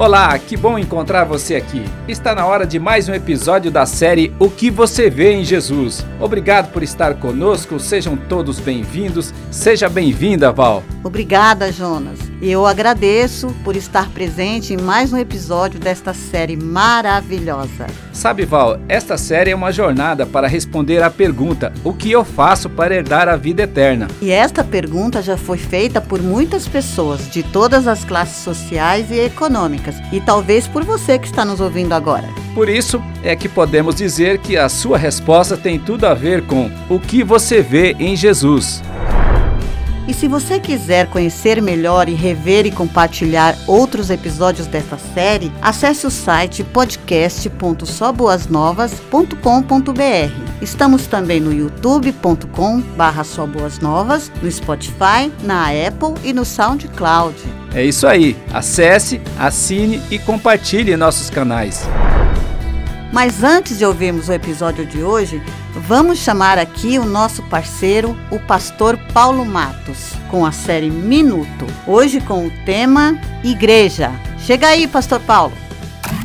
Olá, que bom encontrar você aqui. Está na hora de mais um episódio da série O que você vê em Jesus. Obrigado por estar conosco, sejam todos bem-vindos. Seja bem-vinda, Val. Obrigada, Jonas. Eu agradeço por estar presente em mais um episódio desta série maravilhosa. Sabe, Val, esta série é uma jornada para responder à pergunta: o que eu faço para herdar a vida eterna? E esta pergunta já foi feita por muitas pessoas de todas as classes sociais e econômicas, e talvez por você que está nos ouvindo agora. Por isso é que podemos dizer que a sua resposta tem tudo a ver com o que você vê em Jesus. E se você quiser conhecer melhor e rever e compartilhar outros episódios desta série, acesse o site podcast.soboasnovas.com.br. Estamos também no youtube.com barra no Spotify, na Apple e no SoundCloud. É isso aí. Acesse, assine e compartilhe nossos canais. Mas antes de ouvirmos o episódio de hoje, vamos chamar aqui o nosso parceiro, o pastor Paulo Matos, com a série Minuto. Hoje com o tema Igreja. Chega aí, pastor Paulo.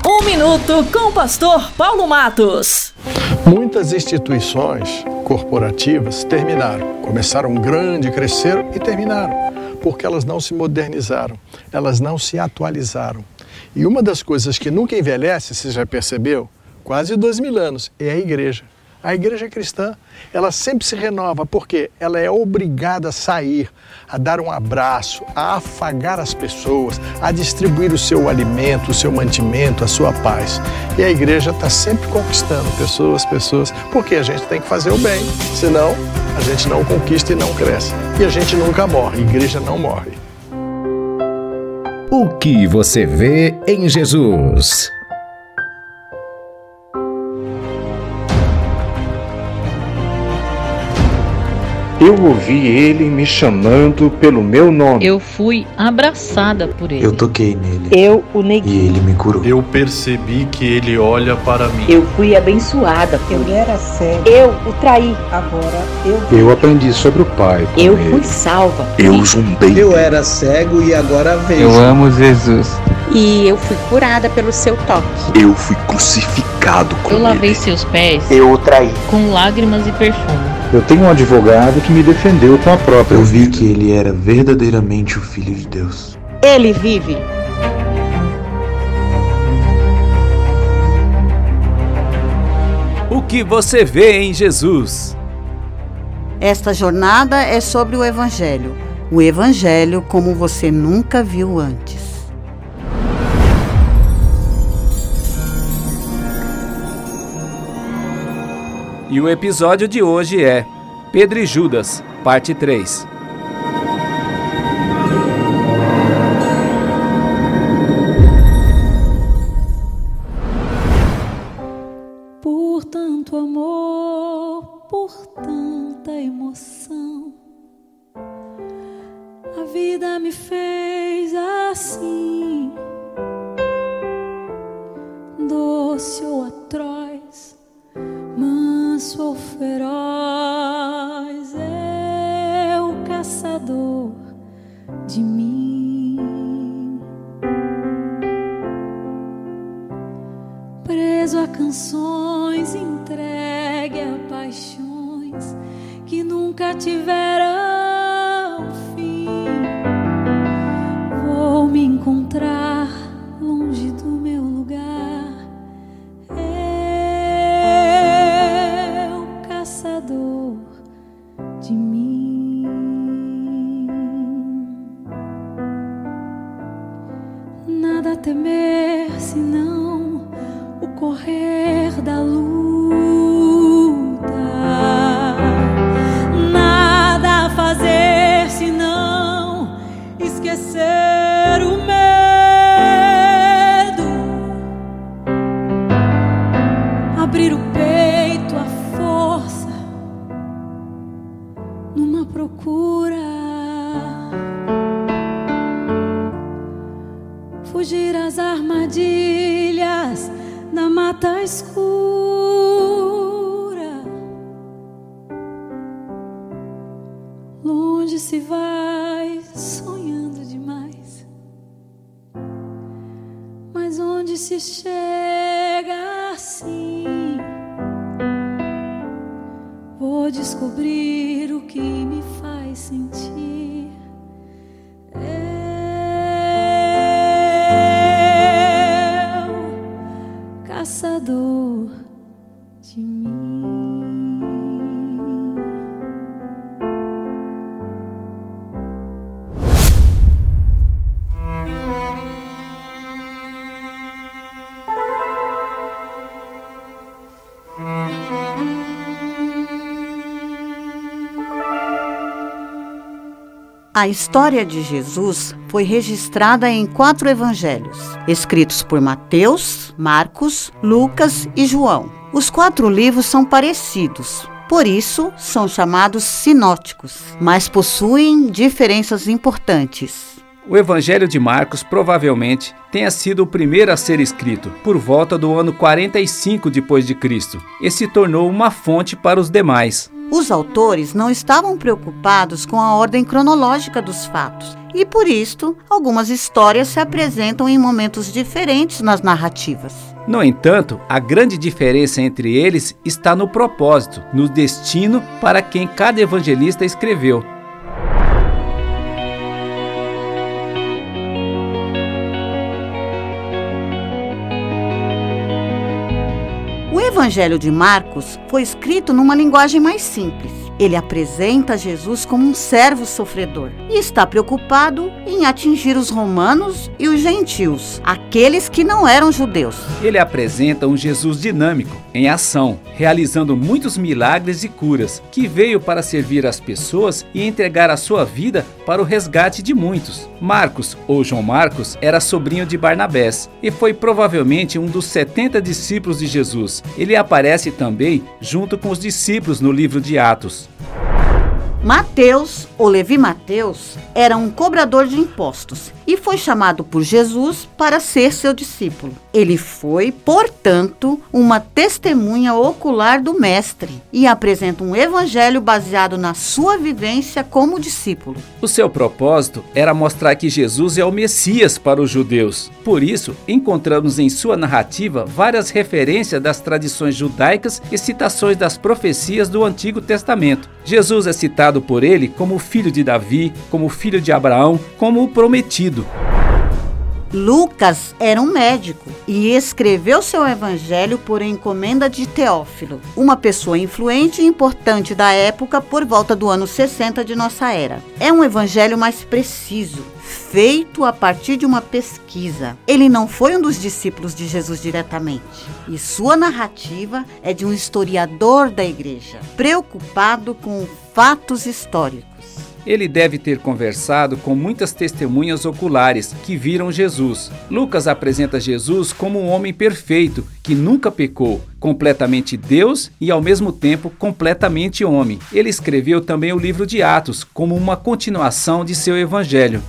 Um minuto com o pastor Paulo Matos. Muitas instituições corporativas terminaram, começaram grande, cresceram e terminaram, porque elas não se modernizaram, elas não se atualizaram. E uma das coisas que nunca envelhece, você já percebeu? Quase dois mil anos, é a igreja. A igreja cristã, ela sempre se renova, porque ela é obrigada a sair, a dar um abraço, a afagar as pessoas, a distribuir o seu alimento, o seu mantimento, a sua paz. E a igreja está sempre conquistando pessoas, pessoas, porque a gente tem que fazer o bem, senão a gente não conquista e não cresce. E a gente nunca morre, a igreja não morre. O que você vê em Jesus? Eu ouvi ele me chamando pelo meu nome. Eu fui abraçada por ele. Eu toquei nele. Eu o neguei. E ele me curou. Eu percebi que ele olha para mim. Eu fui abençoada. Eu era cego. Eu o traí. Agora eu. Eu aprendi sobre o Pai. Eu ele. fui salva. Eu zumbei. Eu era cego e agora vejo. Eu amo Jesus. E eu fui curada pelo seu toque. Eu fui crucificado com Eu lavei ele. seus pés. Eu o traí. Com lágrimas e perfume. Eu tenho um advogado que me defendeu com a própria Eu vi vida. que ele era verdadeiramente o Filho de Deus. Ele vive. O que você vê em Jesus? Esta jornada é sobre o Evangelho. O Evangelho como você nunca viu antes. E o episódio de hoje é Pedro e Judas, parte 3. Por tanto amor, por tanta emoção, a vida me fez assim, doce ou atroz, manso ou feroz, é o caçador de mim. preso a canções, entregue a paixões que nunca tiveram fugir às armadilhas da mata escura. Longe se vai sonhando demais, mas onde se chega assim, vou descobrir o que A história de Jesus foi registrada em quatro evangelhos, escritos por Mateus, Marcos, Lucas e João. Os quatro livros são parecidos, por isso são chamados sinóticos, mas possuem diferenças importantes. O Evangelho de Marcos provavelmente tenha sido o primeiro a ser escrito, por volta do ano 45 depois de Cristo, e se tornou uma fonte para os demais. Os autores não estavam preocupados com a ordem cronológica dos fatos, e por isto, algumas histórias se apresentam em momentos diferentes nas narrativas. No entanto, a grande diferença entre eles está no propósito, no destino para quem cada evangelista escreveu. Evangelho de Marcos foi escrito numa linguagem mais simples. Ele apresenta Jesus como um servo sofredor e está preocupado em atingir os romanos e os gentios, aqueles que não eram judeus. Ele apresenta um Jesus dinâmico, em ação, realizando muitos milagres e curas, que veio para servir as pessoas e entregar a sua vida para o resgate de muitos. Marcos, ou João Marcos, era sobrinho de Barnabés e foi provavelmente um dos 70 discípulos de Jesus. Ele aparece também junto com os discípulos no livro de Atos. Mateus, ou Levi Mateus, era um cobrador de impostos e foi chamado por Jesus para ser seu discípulo. Ele foi, portanto, uma testemunha ocular do Mestre e apresenta um evangelho baseado na sua vivência como discípulo. O seu propósito era mostrar que Jesus é o Messias para os judeus. Por isso, encontramos em sua narrativa várias referências das tradições judaicas e citações das profecias do Antigo Testamento. Jesus é citado por ele como filho de Davi, como filho de Abraão, como o prometido. Lucas era um médico e escreveu seu evangelho por encomenda de Teófilo, uma pessoa influente e importante da época por volta do ano 60 de nossa era. É um evangelho mais preciso, feito a partir de uma pesquisa. Ele não foi um dos discípulos de Jesus diretamente, e sua narrativa é de um historiador da igreja, preocupado com fatos históricos. Ele deve ter conversado com muitas testemunhas oculares que viram Jesus. Lucas apresenta Jesus como um homem perfeito, que nunca pecou, completamente Deus e ao mesmo tempo completamente homem. Ele escreveu também o livro de Atos como uma continuação de seu evangelho.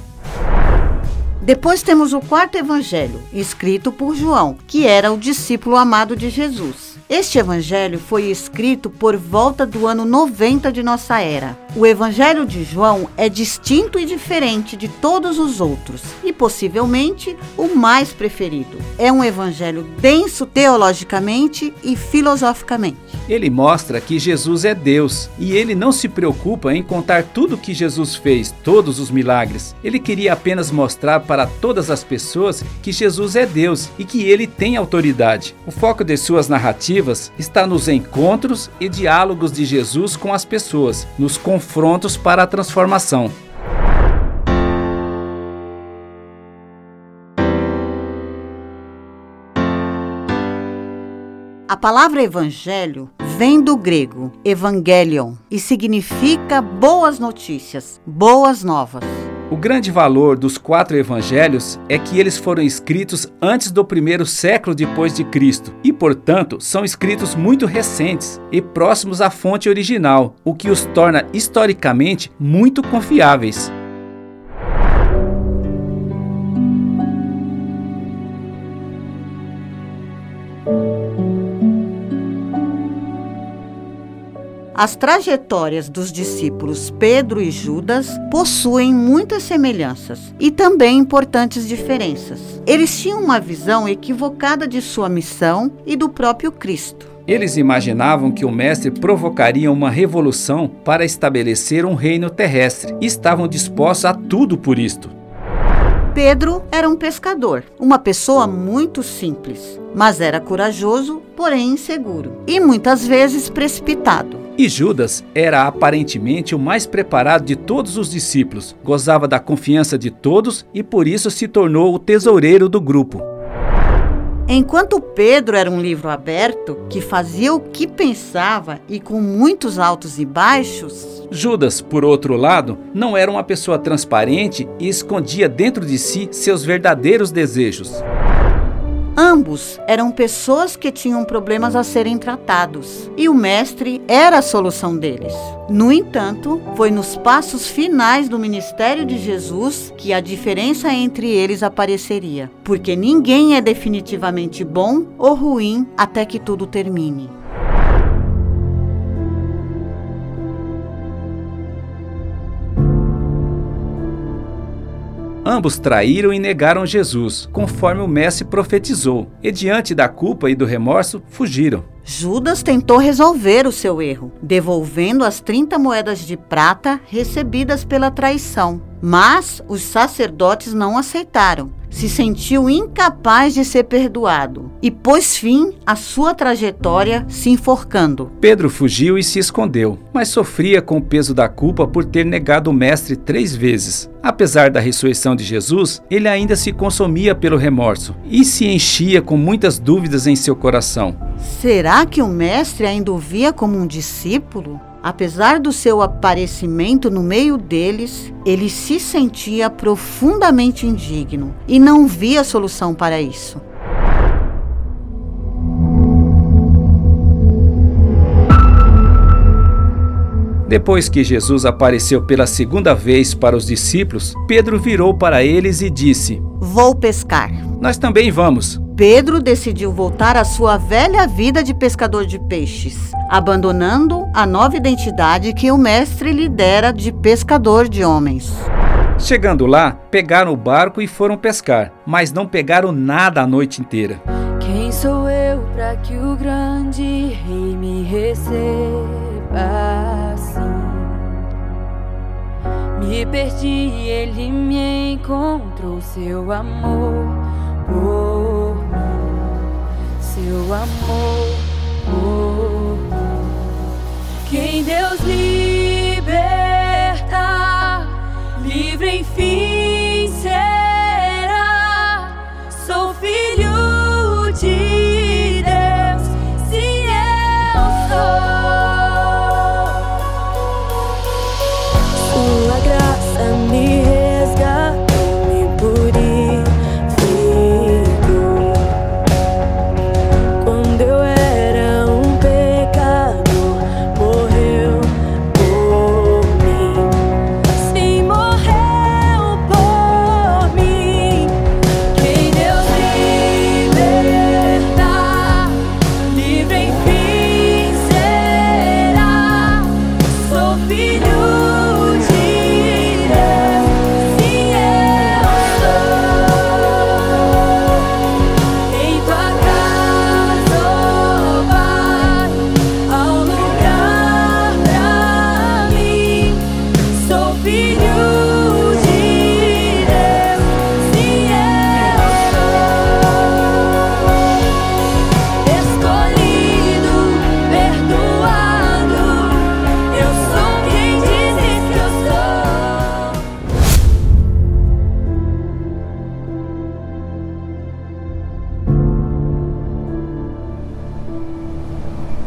Depois temos o quarto evangelho, escrito por João, que era o discípulo amado de Jesus. Este evangelho foi escrito por volta do ano 90 de nossa era. O evangelho de João é distinto e diferente de todos os outros e possivelmente o mais preferido. É um evangelho denso teologicamente e filosoficamente. Ele mostra que Jesus é Deus e ele não se preocupa em contar tudo o que Jesus fez, todos os milagres. Ele queria apenas mostrar para todas as pessoas que Jesus é Deus e que ele tem autoridade. O foco de suas narrativas está nos encontros e diálogos de Jesus com as pessoas, nos confrontos para a transformação. A palavra evangelho vem do grego evangelion e significa boas notícias, boas novas. O grande valor dos quatro evangelhos é que eles foram escritos antes do primeiro século depois de Cristo e, portanto, são escritos muito recentes e próximos à fonte original, o que os torna historicamente muito confiáveis. As trajetórias dos discípulos Pedro e Judas possuem muitas semelhanças e também importantes diferenças. Eles tinham uma visão equivocada de sua missão e do próprio Cristo. Eles imaginavam que o Mestre provocaria uma revolução para estabelecer um reino terrestre e estavam dispostos a tudo por isto. Pedro era um pescador, uma pessoa muito simples, mas era corajoso, porém inseguro e muitas vezes precipitado. E Judas era aparentemente o mais preparado de todos os discípulos, gozava da confiança de todos e por isso se tornou o tesoureiro do grupo. Enquanto Pedro era um livro aberto que fazia o que pensava e com muitos altos e baixos, Judas, por outro lado, não era uma pessoa transparente e escondia dentro de si seus verdadeiros desejos. Ambos eram pessoas que tinham problemas a serem tratados e o Mestre era a solução deles. No entanto, foi nos passos finais do ministério de Jesus que a diferença entre eles apareceria, porque ninguém é definitivamente bom ou ruim até que tudo termine. Ambos traíram e negaram Jesus, conforme o Mestre profetizou, e diante da culpa e do remorso, fugiram. Judas tentou resolver o seu erro, devolvendo as 30 moedas de prata recebidas pela traição. Mas os sacerdotes não aceitaram. Se sentiu incapaz de ser perdoado e pôs fim à sua trajetória se enforcando. Pedro fugiu e se escondeu, mas sofria com o peso da culpa por ter negado o Mestre três vezes. Apesar da ressurreição de Jesus, ele ainda se consumia pelo remorso e se enchia com muitas dúvidas em seu coração. Será que o Mestre ainda o via como um discípulo? Apesar do seu aparecimento no meio deles, ele se sentia profundamente indigno e não via solução para isso. Depois que Jesus apareceu pela segunda vez para os discípulos, Pedro virou para eles e disse: Vou pescar. Nós também vamos. Pedro decidiu voltar à sua velha vida de pescador de peixes, abandonando a nova identidade que o mestre lhe dera de pescador de homens. Chegando lá, pegaram o barco e foram pescar, mas não pegaram nada a noite inteira. Quem sou eu para que o grande rei me receba assim? Me perdi, ele me encontrou, seu amor seu amor. Quem Deus liberta, livre enfim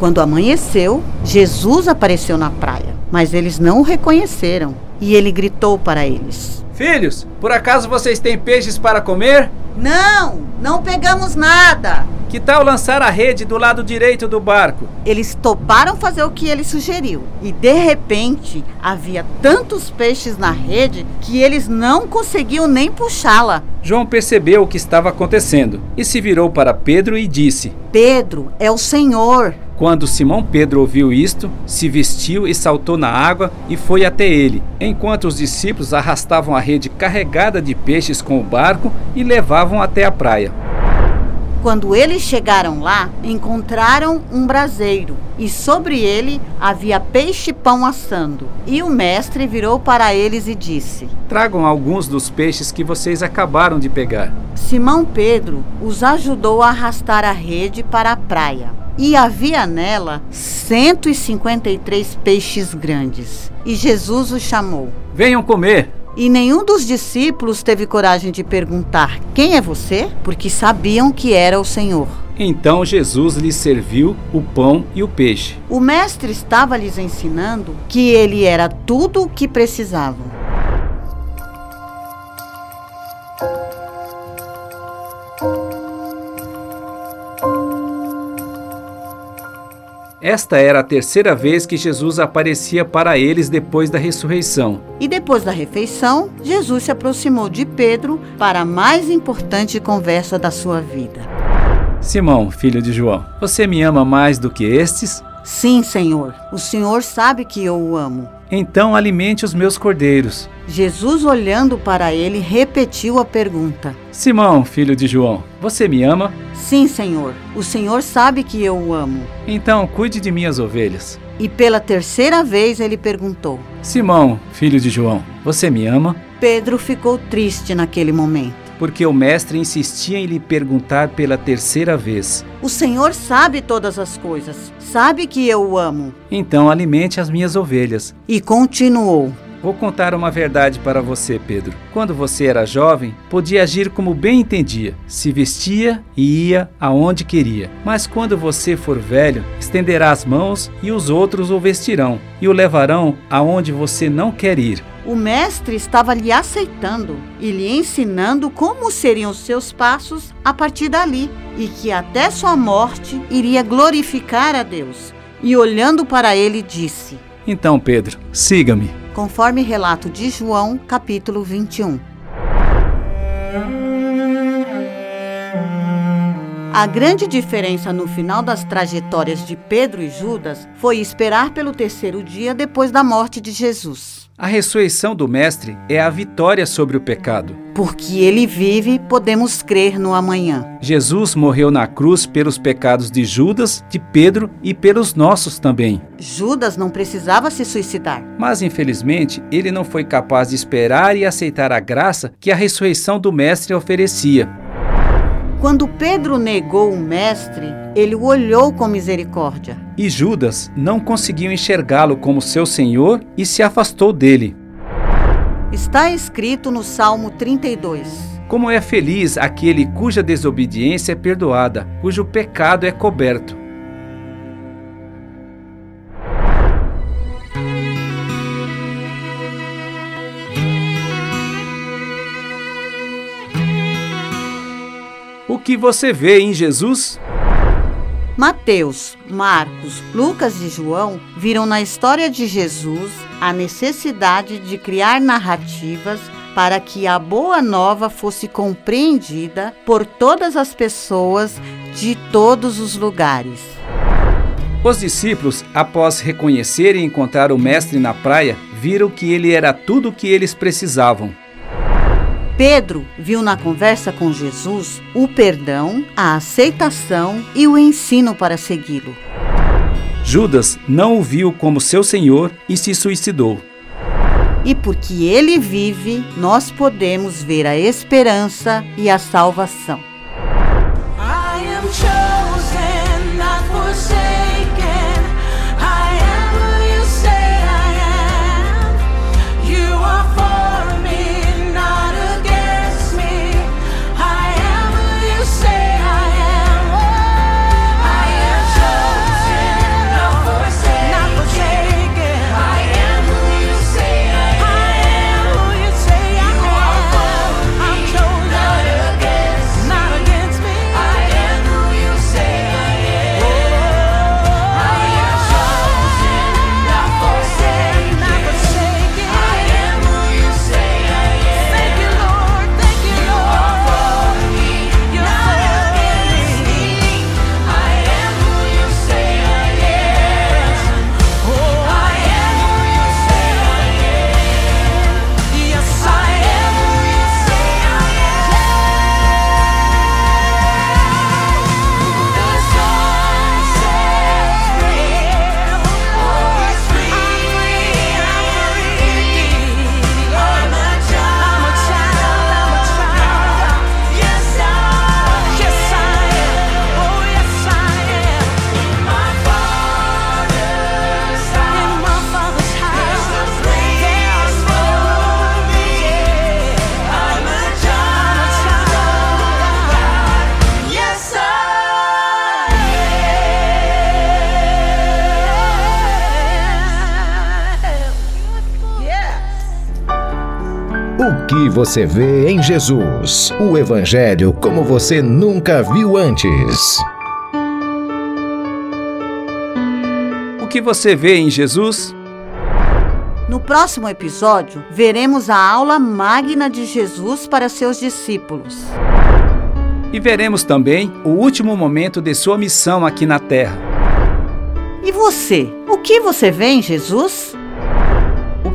Quando amanheceu, Jesus apareceu na praia, mas eles não o reconheceram. E ele gritou para eles: Filhos, por acaso vocês têm peixes para comer? Não, não pegamos nada. Que tal lançar a rede do lado direito do barco? Eles toparam fazer o que ele sugeriu. E de repente havia tantos peixes na rede que eles não conseguiam nem puxá-la. João percebeu o que estava acontecendo e se virou para Pedro e disse: Pedro, é o Senhor. Quando Simão Pedro ouviu isto, se vestiu e saltou na água e foi até ele, enquanto os discípulos arrastavam a rede carregada de peixes com o barco e levavam até a praia. Quando eles chegaram lá, encontraram um braseiro e sobre ele havia peixe-pão assando. E o mestre virou para eles e disse: Tragam alguns dos peixes que vocês acabaram de pegar. Simão Pedro os ajudou a arrastar a rede para a praia. E havia nela 153 peixes grandes. E Jesus os chamou. Venham comer. E nenhum dos discípulos teve coragem de perguntar: Quem é você? Porque sabiam que era o Senhor. Então Jesus lhes serviu o pão e o peixe. O mestre estava lhes ensinando que ele era tudo o que precisavam. Esta era a terceira vez que Jesus aparecia para eles depois da ressurreição. E depois da refeição, Jesus se aproximou de Pedro para a mais importante conversa da sua vida. Simão, filho de João, você me ama mais do que estes? Sim, Senhor. O Senhor sabe que eu o amo. Então alimente os meus cordeiros. Jesus, olhando para ele, repetiu a pergunta: Simão, filho de João, você me ama? Sim, Senhor. O Senhor sabe que eu o amo. Então cuide de minhas ovelhas. E pela terceira vez ele perguntou: Simão, filho de João, você me ama? Pedro ficou triste naquele momento. Porque o mestre insistia em lhe perguntar pela terceira vez: O Senhor sabe todas as coisas, sabe que eu o amo. Então alimente as minhas ovelhas. E continuou: Vou contar uma verdade para você, Pedro. Quando você era jovem, podia agir como bem entendia, se vestia e ia aonde queria. Mas quando você for velho, estenderá as mãos e os outros o vestirão e o levarão aonde você não quer ir. O mestre estava lhe aceitando e lhe ensinando como seriam os seus passos a partir dali e que até sua morte iria glorificar a Deus. E olhando para ele, disse: Então, Pedro, siga-me conforme relato de João, capítulo 21. A grande diferença no final das trajetórias de Pedro e Judas foi esperar pelo terceiro dia depois da morte de Jesus. A ressurreição do Mestre é a vitória sobre o pecado. Porque ele vive, podemos crer no amanhã. Jesus morreu na cruz pelos pecados de Judas, de Pedro e pelos nossos também. Judas não precisava se suicidar. Mas, infelizmente, ele não foi capaz de esperar e aceitar a graça que a ressurreição do Mestre oferecia. Quando Pedro negou o Mestre, ele o olhou com misericórdia. E Judas não conseguiu enxergá-lo como seu Senhor e se afastou dele. Está escrito no Salmo 32. Como é feliz aquele cuja desobediência é perdoada, cujo pecado é coberto. O que você vê em Jesus? Mateus, Marcos, Lucas e João viram na história de Jesus a necessidade de criar narrativas para que a boa nova fosse compreendida por todas as pessoas de todos os lugares. Os discípulos, após reconhecer e encontrar o Mestre na praia, viram que ele era tudo o que eles precisavam. Pedro viu na conversa com Jesus o perdão, a aceitação e o ensino para segui-lo. Judas não o viu como seu senhor e se suicidou. E porque ele vive, nós podemos ver a esperança e a salvação. O que você vê em Jesus? O Evangelho como você nunca viu antes. O que você vê em Jesus? No próximo episódio, veremos a aula magna de Jesus para seus discípulos. E veremos também o último momento de sua missão aqui na Terra. E você? O que você vê em Jesus?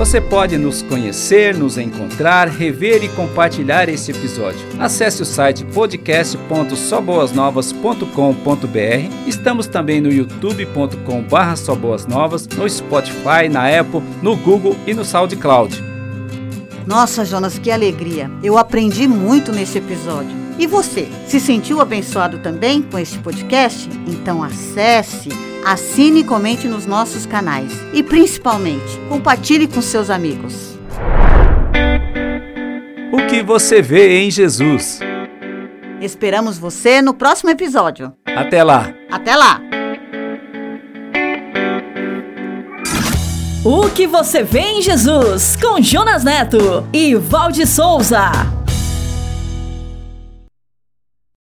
Você pode nos conhecer, nos encontrar, rever e compartilhar esse episódio. Acesse o site podcast.soboasnovas.com.br. Estamos também no youtube.com.br no Spotify, na Apple, no Google e no SoundCloud. Nossa, Jonas, que alegria! Eu aprendi muito nesse episódio. E você, se sentiu abençoado também com este podcast? Então acesse Assine e comente nos nossos canais. E principalmente, compartilhe com seus amigos. O que você vê em Jesus? Esperamos você no próximo episódio. Até lá! Até lá! O que você vê em Jesus com Jonas Neto e Valde Souza.